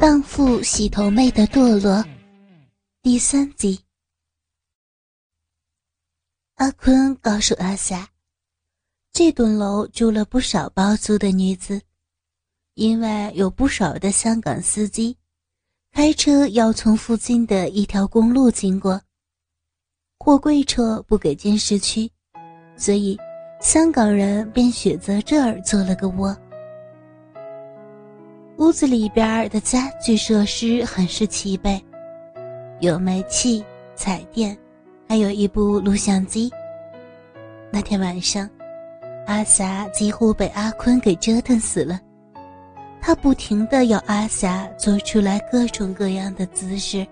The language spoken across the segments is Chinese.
荡妇洗头妹的堕落，第三集。阿坤告诉阿霞，这栋楼住了不少包租的女子，因为有不少的香港司机开车要从附近的一条公路经过，货柜车不给进市区，所以香港人便选择这儿做了个窝。屋子里边的家具设施很是齐备，有煤气、彩电。还有一部录像机。那天晚上，阿霞几乎被阿坤给折腾死了。他不停的要阿霞做出来各种各样的姿势，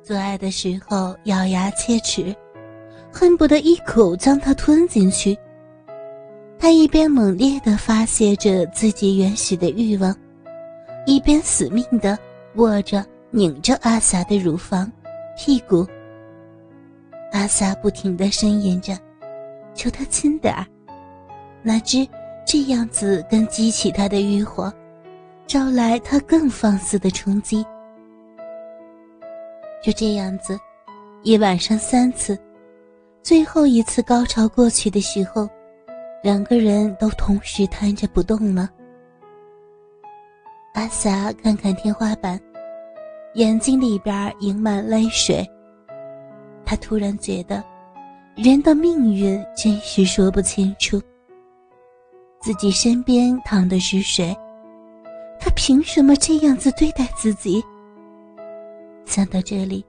做爱的时候咬牙切齿，恨不得一口将她吞进去。他一边猛烈的发泄着自己原始的欲望，一边死命的握着、拧着阿霞的乳房、屁股。阿萨不停的呻吟着，求他轻点儿。哪知这样子更激起他的欲火，招来他更放肆的冲击。就这样子，一晚上三次，最后一次高潮过去的时候，两个人都同时瘫着不动了。阿霞看看天花板，眼睛里边盈满泪水。她突然觉得，人的命运真是说不清楚。自己身边躺的是谁？他凭什么这样子对待自己？想到这里，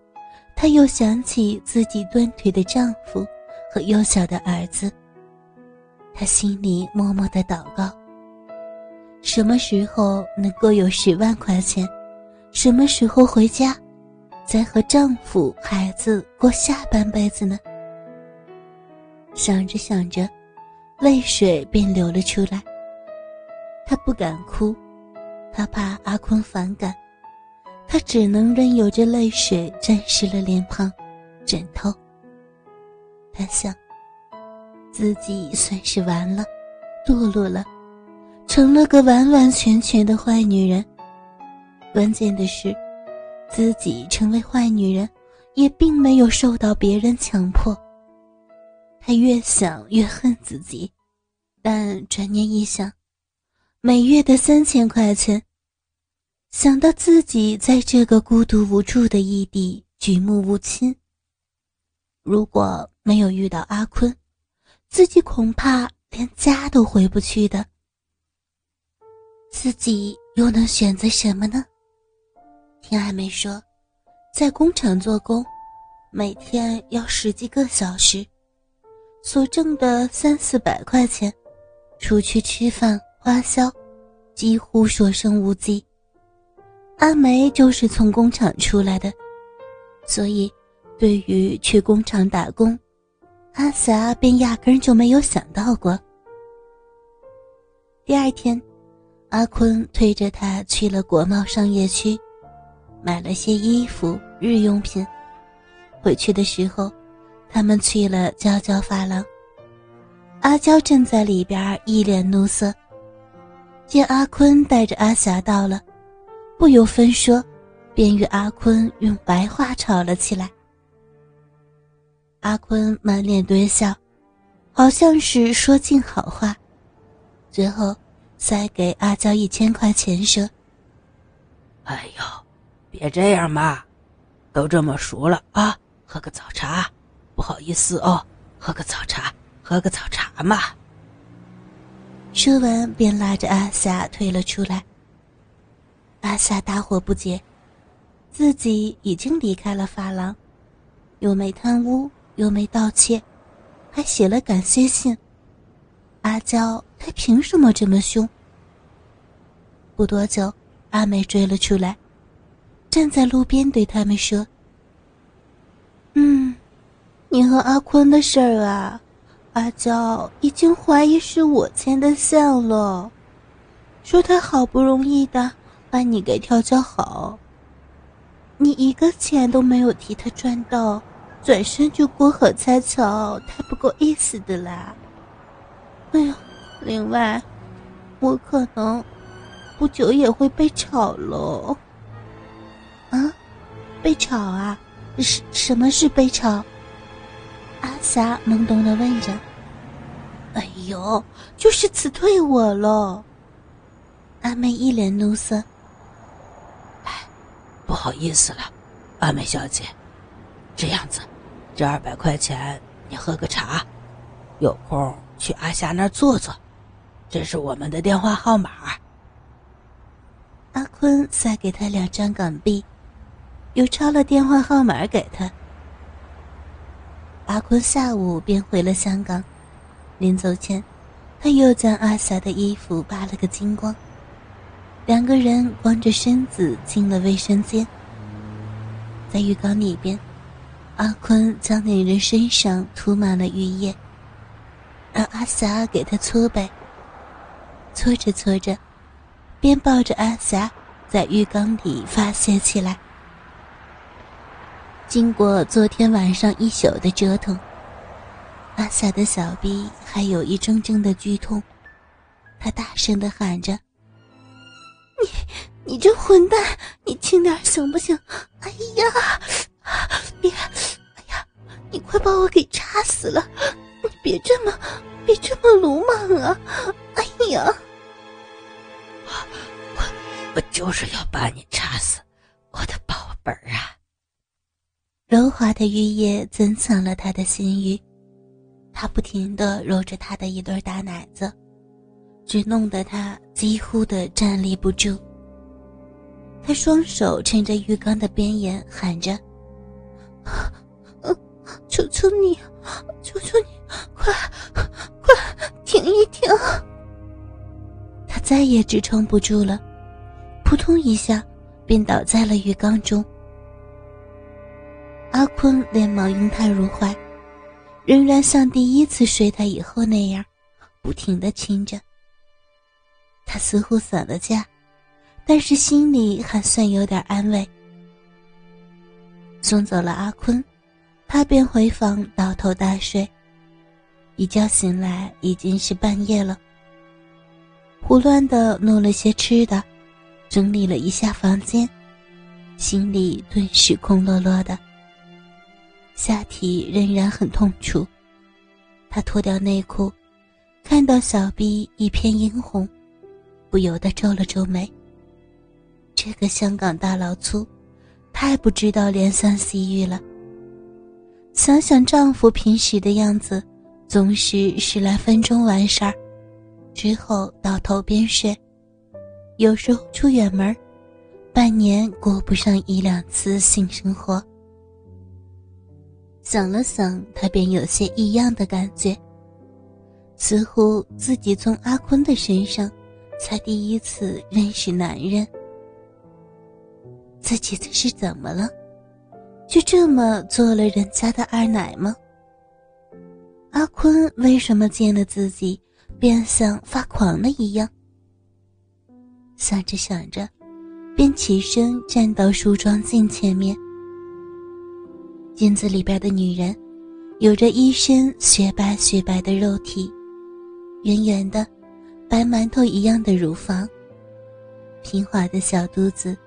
他又想起自己断腿的丈夫和幼小的儿子。他心里默默的祷告：什么时候能够有十万块钱？什么时候回家？再和丈夫、孩子过下半辈子呢？想着想着，泪水便流了出来。她不敢哭，她怕阿坤反感，她只能任由着泪水沾湿了脸庞、枕头。她想，自己算是完了，堕落了，成了个完完全全的坏女人。关键的是。自己成为坏女人，也并没有受到别人强迫。他越想越恨自己，但转念一想，每月的三千块钱，想到自己在这个孤独无助的异地，举目无亲，如果没有遇到阿坤，自己恐怕连家都回不去的。自己又能选择什么呢？听阿梅说，在工厂做工，每天要十几个小时，所挣的三四百块钱，除去吃饭花销，几乎所剩无几。阿梅就是从工厂出来的，所以对于去工厂打工，阿霞便压根就没有想到过。第二天，阿坤推着她去了国贸商业区。买了些衣服、日用品，回去的时候，他们去了娇娇发廊。阿娇正在里边一脸怒色，见阿坤带着阿霞到了，不由分说，便与阿坤用白话吵了起来。阿坤满脸堆笑，好像是说尽好话，最后塞给阿娇一千块钱，说：“哎呦。”别这样嘛，都这么熟了啊，喝个早茶，不好意思哦，喝个早茶，喝个早茶嘛。说完便拉着阿夏退了出来。阿夏大惑不解，自己已经离开了发廊，又没贪污，又没盗窃，还写了感谢信。阿娇他凭什么这么凶？不多久，阿美追了出来。站在路边对他们说：“嗯，你和阿坤的事儿啊，阿娇已经怀疑是我牵的线了。说他好不容易的把你给调教好，你一个钱都没有替他赚到，转身就过河拆桥，太不够意思的啦。哎呀，另外，我可能不久也会被炒了。”被炒啊？什什么是被炒？阿霞懵懂的问着。哎呦，就是辞退我了。阿妹一脸怒色。哎，不好意思了，阿美小姐。这样子，这二百块钱你喝个茶，有空去阿霞那儿坐坐。这是我们的电话号码。阿坤塞给他两张港币，又抄了电话号码给他。阿坤下午便回了香港，临走前，他又将阿霞的衣服扒了个精光。两个人光着身子进了卫生间，在浴缸里边，阿坤将女人身上涂满了浴液，让阿霞给他搓背。搓着搓着，便抱着阿霞在浴缸里发泄起来。经过昨天晚上一宿的折腾，阿霞的小臂还有一阵阵的剧痛，她大声的喊着：“你，你这混蛋，你轻点行不行？哎呀，别，哎呀，你快把我给插死了！你别这么，别这么鲁莽啊！哎呀！”我我就是要把你插死，我的宝贝儿啊！柔滑的玉液增强了他的心欲，他不停的揉着他的一对大奶子，只弄得他几乎的站立不住。他双手撑着浴缸的边沿，喊着：“求求你，求求你，快快停一停！”再也支撑不住了，扑通一下，便倒在了浴缸中。阿坤连忙拥他入怀，仍然像第一次睡他以后那样，不停的亲着。他似乎散了架，但是心里还算有点安慰。送走了阿坤，他便回房倒头大睡。一觉醒来，已经是半夜了。胡乱的弄了些吃的，整理了一下房间，心里顿时空落落的。下体仍然很痛楚，他脱掉内裤，看到小臂一片殷红，不由得皱了皱眉。这个香港大老粗，太不知道怜香惜玉了。想想丈夫平时的样子，总是十来分钟完事儿。之后倒头便睡，有时候出远门，半年过不上一两次性生活。想了想，他便有些异样的感觉，似乎自己从阿坤的身上才第一次认识男人。自己这是怎么了？就这么做了人家的二奶吗？阿坤为什么见了自己？便像发狂了一样。想着想着，便起身站到梳妆镜前面。镜子里边的女人，有着一身雪白雪白的肉体，圆圆的，白馒头一样的乳房，平滑的小肚子，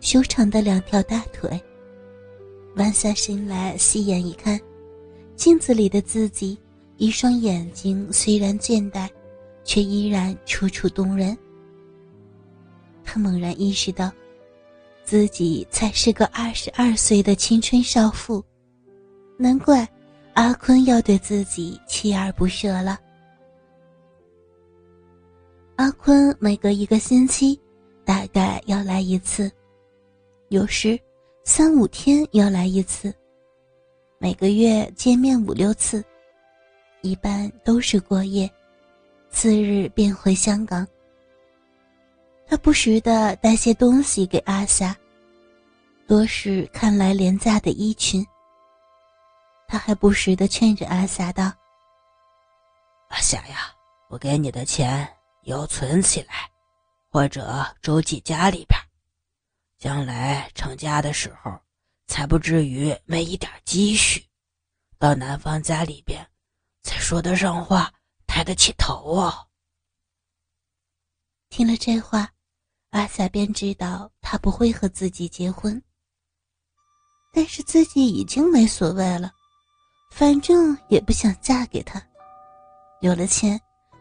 修长的两条大腿。弯下身来，细眼一看，镜子里的自己。一双眼睛虽然倦怠，却依然楚楚动人。他猛然意识到，自己才是个二十二岁的青春少妇，难怪阿坤要对自己锲而不舍了。阿坤每隔一个星期，大概要来一次，有时三五天要来一次，每个月见面五六次。一般都是过夜，次日便回香港。他不时的带些东西给阿霞，多是看来廉价的衣裙。他还不时的劝着阿霞道：“阿霞呀，我给你的钱要存起来，或者周记家里边，将来成家的时候，才不至于没一点积蓄，到男方家里边。”才说得上话，抬得起头啊！听了这话，阿霞便知道他不会和自己结婚。但是自己已经没所谓了，反正也不想嫁给他。有了钱，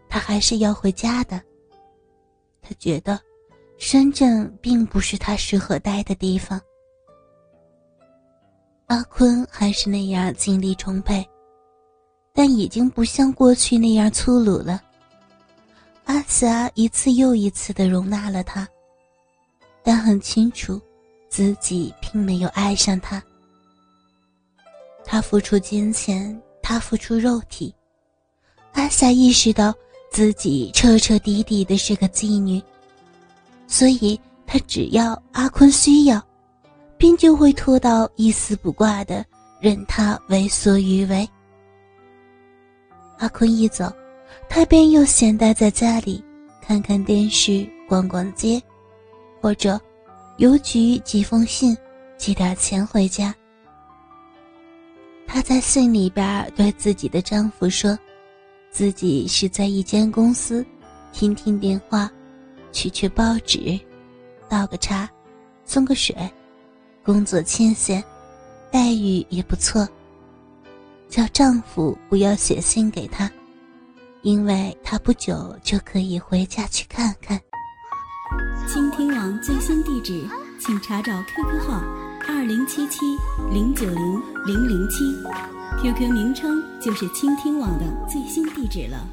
他还是要回家的。他觉得深圳并不是他适合待的地方。阿坤还是那样精力充沛，但已经不像过去那样粗鲁了。阿霞一次又一次的容纳了他，但很清楚，自己并没有爱上他。他付出金钱，他付出肉体。阿霞意识到自己彻彻底底的是个妓女，所以她只要阿坤需要。便就会拖到一丝不挂的，任他为所欲为。阿坤一走，他便又闲待在家里，看看电视，逛逛街，或者邮局寄封信，寄点钱回家。她在信里边对自己的丈夫说，自己是在一间公司，听听电话，取取报纸，倒个茶，送个水。工作清闲，待遇也不错。叫丈夫不要写信给她，因为她不久就可以回家去看看。倾听网最新地址，请查找 QQ 号二零七七零九零零零七，QQ 名称就是倾听网的最新地址了。